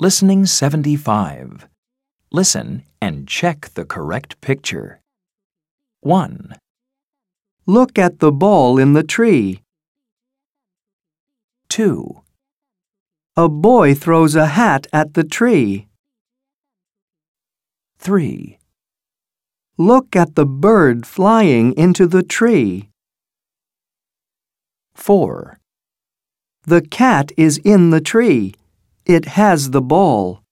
Listening 75. Listen and check the correct picture. 1, Look at the ball in the tree. 2, A boy throws a hat at the tree. 3, Look at the bird flying into the tree. 4, The cat is in the tree. It has the ball.